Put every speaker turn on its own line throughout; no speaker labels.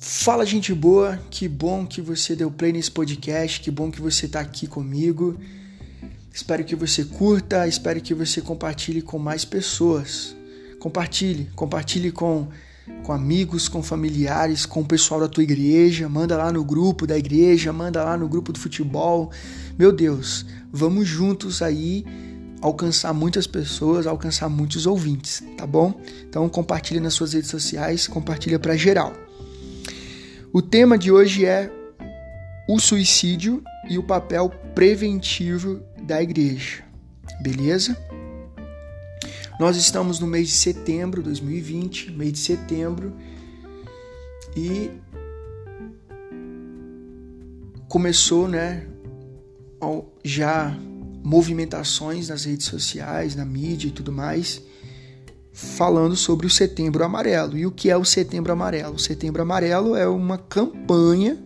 Fala, gente boa, que bom que você deu play nesse podcast, que bom que você está aqui comigo. Espero que você curta, espero que você compartilhe com mais pessoas. Compartilhe, compartilhe com, com amigos, com familiares, com o pessoal da tua igreja, manda lá no grupo da igreja, manda lá no grupo do futebol. Meu Deus, vamos juntos aí alcançar muitas pessoas, alcançar muitos ouvintes, tá bom? Então compartilhe nas suas redes sociais, compartilha para geral. O tema de hoje é o suicídio e o papel preventivo da igreja. Beleza? Nós estamos no mês de setembro de 2020, mês de setembro, e começou, né, já movimentações nas redes sociais, na mídia e tudo mais falando sobre o Setembro Amarelo. E o que é o Setembro Amarelo? O Setembro Amarelo é uma campanha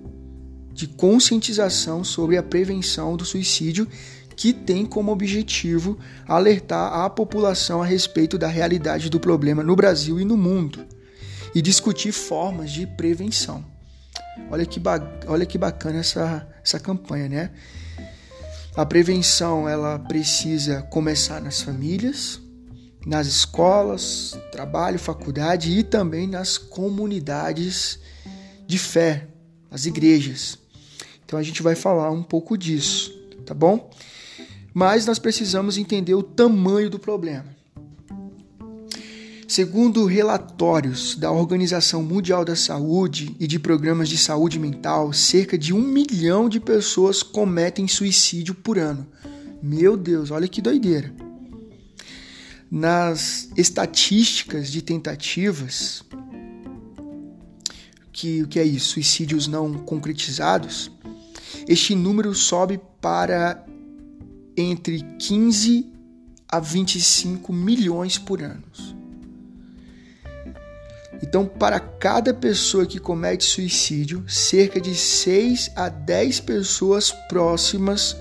de conscientização sobre a prevenção do suicídio que tem como objetivo alertar a população a respeito da realidade do problema no Brasil e no mundo e discutir formas de prevenção. Olha que, olha que bacana essa, essa campanha, né? A prevenção ela precisa começar nas famílias, nas escolas, trabalho, faculdade e também nas comunidades de fé, as igrejas. Então a gente vai falar um pouco disso, tá bom? Mas nós precisamos entender o tamanho do problema. Segundo relatórios da Organização Mundial da Saúde e de programas de saúde mental, cerca de um milhão de pessoas cometem suicídio por ano. Meu Deus, olha que doideira nas estatísticas de tentativas, que o que é isso? Suicídios não concretizados, este número sobe para entre 15 a 25 milhões por ano. Então, para cada pessoa que comete suicídio, cerca de 6 a 10 pessoas próximas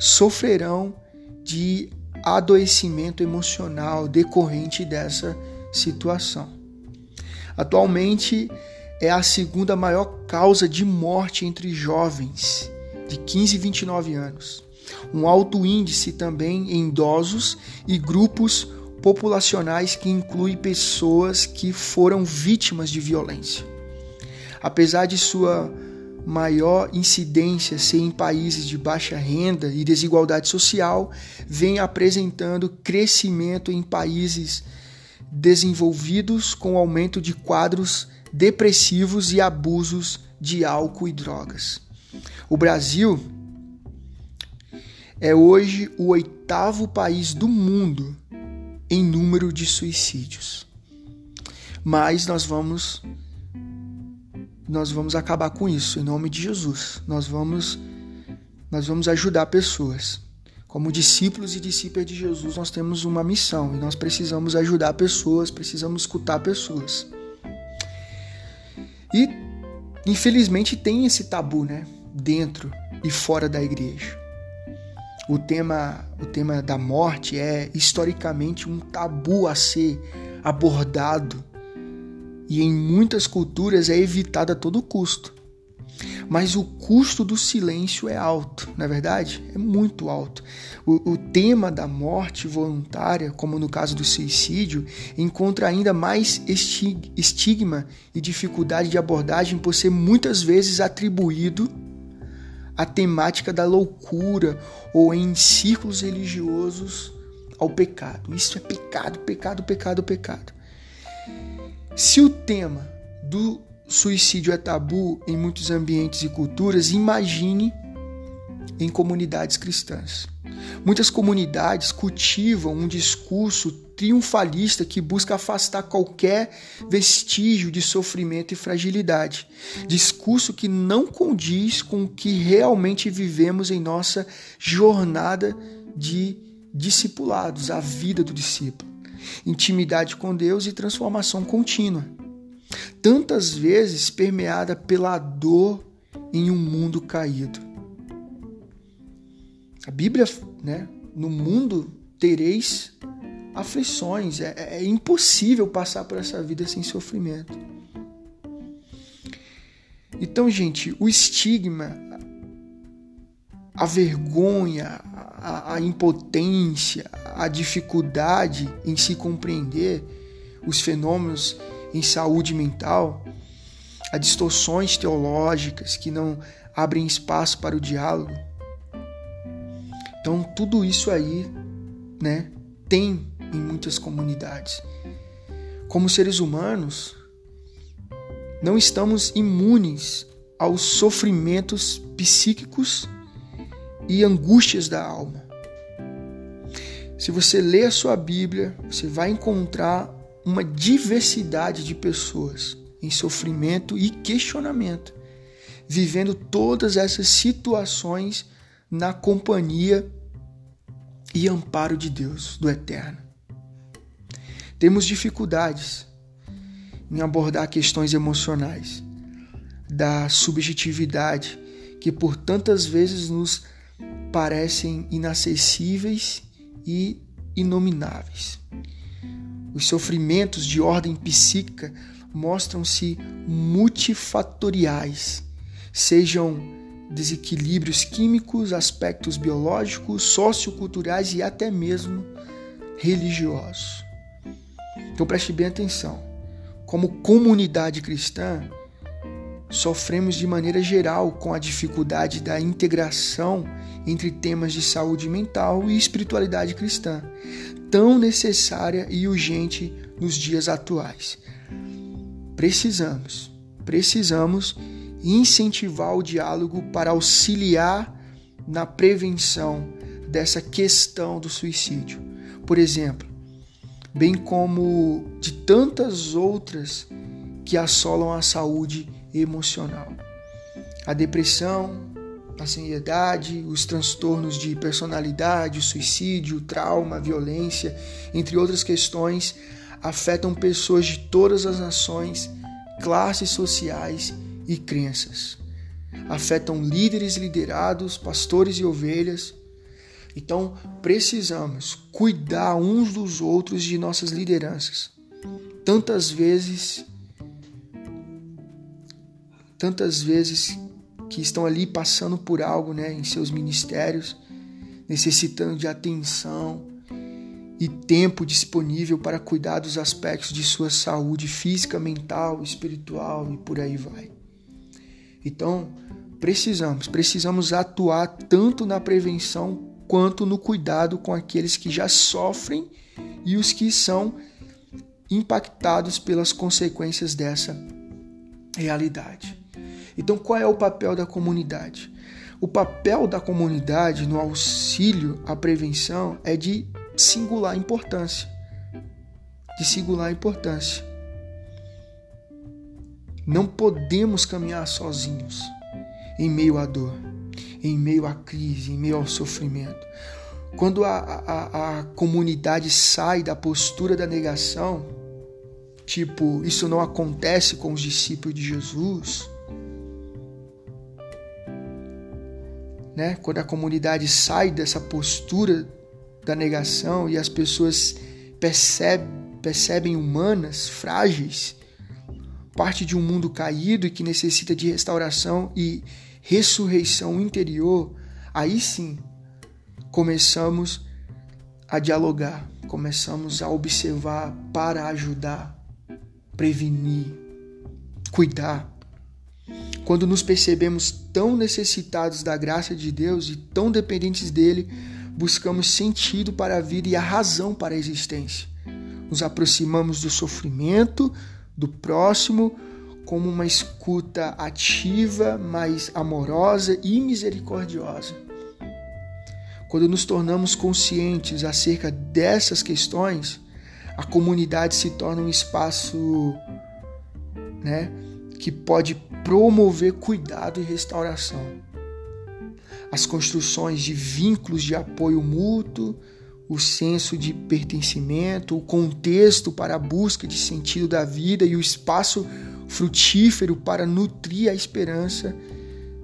sofrerão de adoecimento emocional decorrente dessa situação. Atualmente é a segunda maior causa de morte entre jovens de 15 e 29 anos. Um alto índice também em idosos e grupos populacionais que inclui pessoas que foram vítimas de violência. Apesar de sua maior incidência ser em países de baixa renda e desigualdade social, vem apresentando crescimento em países desenvolvidos com aumento de quadros depressivos e abusos de álcool e drogas. O Brasil é hoje o oitavo país do mundo em número de suicídios. Mas nós vamos nós vamos acabar com isso em nome de Jesus. Nós vamos nós vamos ajudar pessoas. Como discípulos e discípulas de Jesus, nós temos uma missão e nós precisamos ajudar pessoas, precisamos escutar pessoas. E infelizmente tem esse tabu, né, dentro e fora da igreja. O tema, o tema da morte é historicamente um tabu a ser abordado e em muitas culturas é evitado a todo custo. Mas o custo do silêncio é alto, na é verdade? É muito alto. O, o, tema da morte voluntária, como no caso do suicídio, encontra ainda mais estigma e dificuldade de abordagem por ser muitas vezes atribuído à temática da loucura ou em círculos religiosos ao pecado. Isso é pecado, pecado, pecado, pecado. Se o tema do suicídio é tabu em muitos ambientes e culturas, imagine em comunidades cristãs. Muitas comunidades cultivam um discurso triunfalista que busca afastar qualquer vestígio de sofrimento e fragilidade. Discurso que não condiz com o que realmente vivemos em nossa jornada de discipulados, a vida do discípulo intimidade com Deus e transformação contínua. Tantas vezes permeada pela dor em um mundo caído. A Bíblia, né? No mundo tereis aflições. É, é impossível passar por essa vida sem sofrimento. Então, gente, o estigma, a vergonha, a, a impotência, a dificuldade em se compreender os fenômenos em saúde mental, as distorções teológicas que não abrem espaço para o diálogo. Então, tudo isso aí, né, tem em muitas comunidades. Como seres humanos, não estamos imunes aos sofrimentos psíquicos e angústias da alma. Se você ler a sua Bíblia, você vai encontrar uma diversidade de pessoas em sofrimento e questionamento, vivendo todas essas situações na companhia e amparo de Deus, do Eterno. Temos dificuldades em abordar questões emocionais, da subjetividade que por tantas vezes nos parecem inacessíveis e inomináveis. Os sofrimentos de ordem psíquica mostram-se multifatoriais, sejam desequilíbrios químicos, aspectos biológicos, socioculturais e até mesmo religiosos. Então preste bem atenção como comunidade cristã, sofremos de maneira geral com a dificuldade da integração entre temas de saúde mental e espiritualidade cristã, tão necessária e urgente nos dias atuais. Precisamos, precisamos incentivar o diálogo para auxiliar na prevenção dessa questão do suicídio. Por exemplo, bem como de tantas outras que assolam a saúde emocional. A depressão, a ansiedade, os transtornos de personalidade, o suicídio, o trauma, a violência, entre outras questões, afetam pessoas de todas as nações, classes sociais e crenças. Afetam líderes liderados, pastores e ovelhas, então, precisamos cuidar uns dos outros de nossas lideranças. Tantas vezes, tantas vezes que estão ali passando por algo, né, em seus ministérios, necessitando de atenção e tempo disponível para cuidar dos aspectos de sua saúde física, mental, espiritual e por aí vai. Então, precisamos, precisamos atuar tanto na prevenção quanto no cuidado com aqueles que já sofrem e os que são impactados pelas consequências dessa realidade. Então, qual é o papel da comunidade? O papel da comunidade no auxílio à prevenção é de singular importância. De singular importância. Não podemos caminhar sozinhos em meio à dor em meio à crise, em meio ao sofrimento. Quando a, a, a comunidade sai da postura da negação, tipo, isso não acontece com os discípulos de Jesus, né? Quando a comunidade sai dessa postura da negação e as pessoas percebem, percebem humanas, frágeis, parte de um mundo caído e que necessita de restauração e ressurreição interior, aí sim começamos a dialogar, começamos a observar para ajudar, prevenir, cuidar. Quando nos percebemos tão necessitados da graça de Deus e tão dependentes dele, buscamos sentido para a vida e a razão para a existência. Nos aproximamos do sofrimento do próximo como uma escuta ativa, mais amorosa e misericordiosa. Quando nos tornamos conscientes acerca dessas questões, a comunidade se torna um espaço né, que pode promover cuidado e restauração. As construções de vínculos de apoio mútuo, o senso de pertencimento, o contexto para a busca de sentido da vida e o espaço frutífero para nutrir a esperança,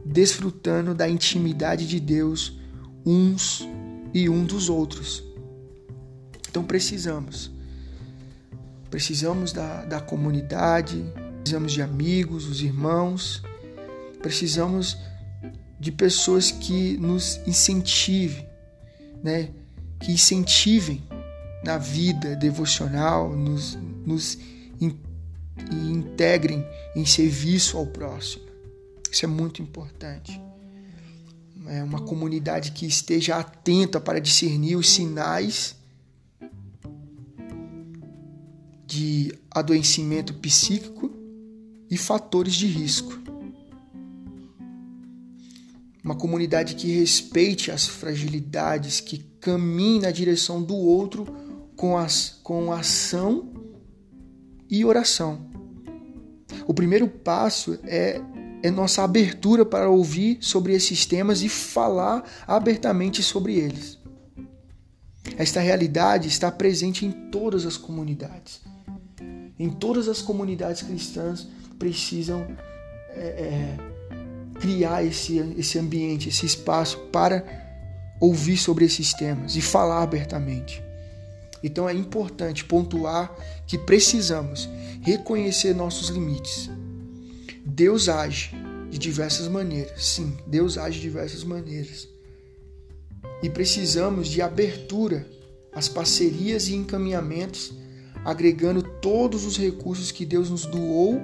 desfrutando da intimidade de Deus uns e um dos outros. Então precisamos. Precisamos da, da comunidade, precisamos de amigos, os irmãos, Precisamos de pessoas que nos incentivem, né? Que incentivem na vida devocional, nos, nos in, integrem em serviço ao próximo. Isso é muito importante. É uma comunidade que esteja atenta para discernir os sinais de adoecimento psíquico e fatores de risco. Uma comunidade que respeite as fragilidades, que caminhe na direção do outro com, as, com ação e oração. O primeiro passo é, é nossa abertura para ouvir sobre esses temas e falar abertamente sobre eles. Esta realidade está presente em todas as comunidades em todas as comunidades cristãs precisam é, é, criar esse, esse ambiente, esse espaço para ouvir sobre esses temas e falar abertamente. Então é importante pontuar que precisamos reconhecer nossos limites. Deus age de diversas maneiras, sim, Deus age de diversas maneiras. E precisamos de abertura às parcerias e encaminhamentos agregando todos os recursos que Deus nos doou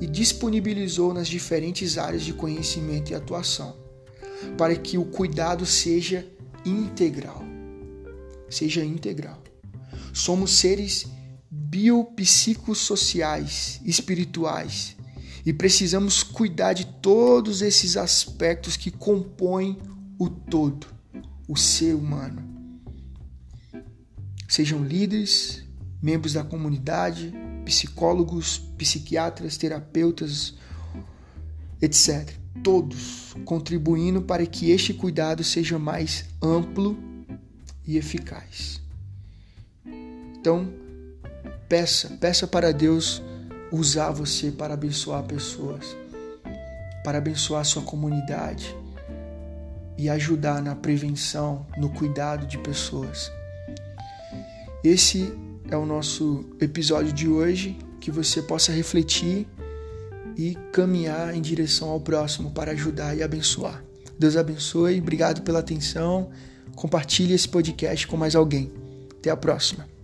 e disponibilizou nas diferentes áreas de conhecimento e atuação, para que o cuidado seja integral. Seja integral. Somos seres biopsicossociais, espirituais, e precisamos cuidar de todos esses aspectos que compõem o todo, o ser humano. Sejam líderes, membros da comunidade, psicólogos, psiquiatras, terapeutas, etc. Todos contribuindo para que este cuidado seja mais amplo e eficaz. Então, peça, peça para Deus usar você para abençoar pessoas, para abençoar sua comunidade e ajudar na prevenção, no cuidado de pessoas. Esse é o nosso episódio de hoje, que você possa refletir e caminhar em direção ao próximo para ajudar e abençoar. Deus abençoe, obrigado pela atenção. Compartilhe esse podcast com mais alguém. Até a próxima.